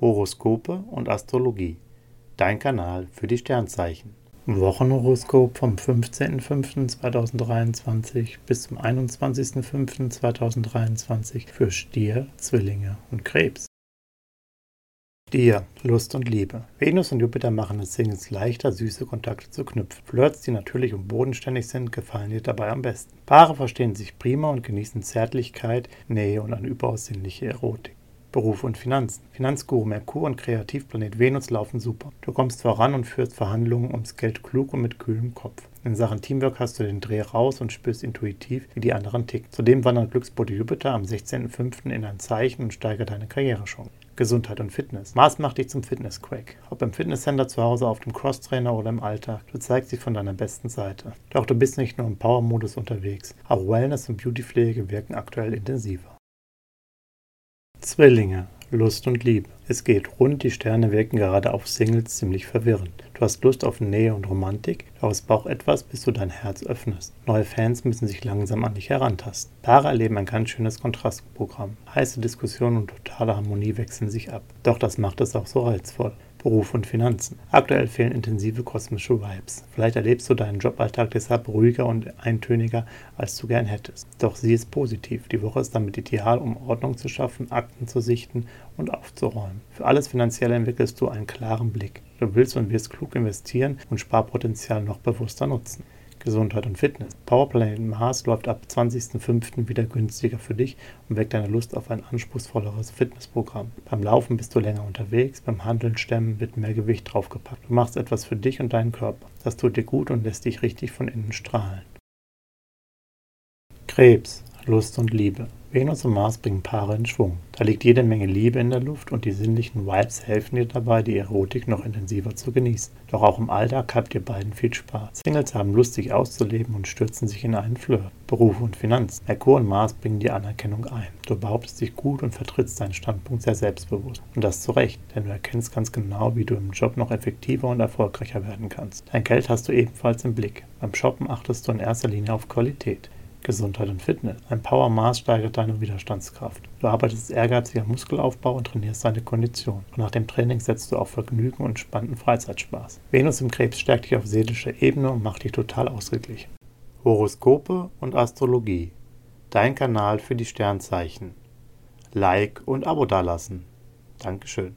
Horoskope und Astrologie. Dein Kanal für die Sternzeichen. Wochenhoroskop vom 15.05.2023 bis zum 21.05.2023 für Stier, Zwillinge und Krebs. Stier, Lust und Liebe. Venus und Jupiter machen es Singles leichter, süße Kontakte zu knüpfen. Flirts, die natürlich und bodenständig sind, gefallen dir dabei am besten. Paare verstehen sich prima und genießen Zärtlichkeit, Nähe und eine überaus sinnliche Erotik. Beruf und Finanzen. Finanzguru Merkur und Kreativplanet Venus laufen super. Du kommst voran und führst Verhandlungen ums Geld klug und mit kühlem Kopf. In Sachen Teamwork hast du den Dreh raus und spürst intuitiv, wie die anderen ticken. Zudem wandert Glücksbote Jupiter am 16.05. in ein Zeichen und steigert deine Karrierechance. Gesundheit und Fitness. Mars macht dich zum Fitness-Quack. Ob im Fitnesscenter zu Hause, auf dem Crosstrainer oder im Alltag, du zeigst dich von deiner besten Seite. Doch du bist nicht nur im Power-Modus unterwegs. Auch Wellness und Beautypflege wirken aktuell intensiver. Zwillinge, Lust und Liebe. Es geht rund, die Sterne wirken gerade auf Singles ziemlich verwirrend. Du hast Lust auf Nähe und Romantik, doch es braucht etwas, bis du dein Herz öffnest. Neue Fans müssen sich langsam an dich herantasten. Paare erleben ein ganz schönes Kontrastprogramm. Heiße Diskussionen und totale Harmonie wechseln sich ab. Doch das macht es auch so reizvoll. Beruf und Finanzen. Aktuell fehlen intensive kosmische Vibes. Vielleicht erlebst du deinen Joballtag deshalb ruhiger und eintöniger, als du gern hättest. Doch sie ist positiv. Die Woche ist damit ideal, um Ordnung zu schaffen, Akten zu sichten und aufzuräumen. Für alles Finanzielle entwickelst du einen klaren Blick. Du willst und wirst klug investieren und Sparpotenzial noch bewusster nutzen. Gesundheit und Fitness. Powerplanet Mars läuft ab 20.05. wieder günstiger für dich und weckt deine Lust auf ein anspruchsvolleres Fitnessprogramm. Beim Laufen bist du länger unterwegs, beim Handeln stemmen wird mehr Gewicht draufgepackt. Du machst etwas für dich und deinen Körper. Das tut dir gut und lässt dich richtig von innen strahlen. Krebs, Lust und Liebe. Venus und Mars bringen Paare in Schwung. Da liegt jede Menge Liebe in der Luft und die sinnlichen Vibes helfen dir dabei, die Erotik noch intensiver zu genießen. Doch auch im Alltag habt ihr beiden viel Spaß. Singles haben Lust, sich auszuleben und stürzen sich in einen Flirt. Beruf und Finanzen. Merkur und Mars bringen dir Anerkennung ein. Du behauptest dich gut und vertrittst deinen Standpunkt sehr selbstbewusst. Und das zu Recht, denn du erkennst ganz genau, wie du im Job noch effektiver und erfolgreicher werden kannst. Dein Geld hast du ebenfalls im Blick. Beim Shoppen achtest du in erster Linie auf Qualität. Gesundheit und Fitness. Ein Power-Maß steigert deine Widerstandskraft. Du arbeitest ehrgeizig am Muskelaufbau und trainierst deine Kondition. Und nach dem Training setzt du auf Vergnügen und spannenden Freizeitspaß. Venus im Krebs stärkt dich auf seelischer Ebene und macht dich total ausgeglichen. Horoskope und Astrologie. Dein Kanal für die Sternzeichen. Like und Abo dalassen. Dankeschön.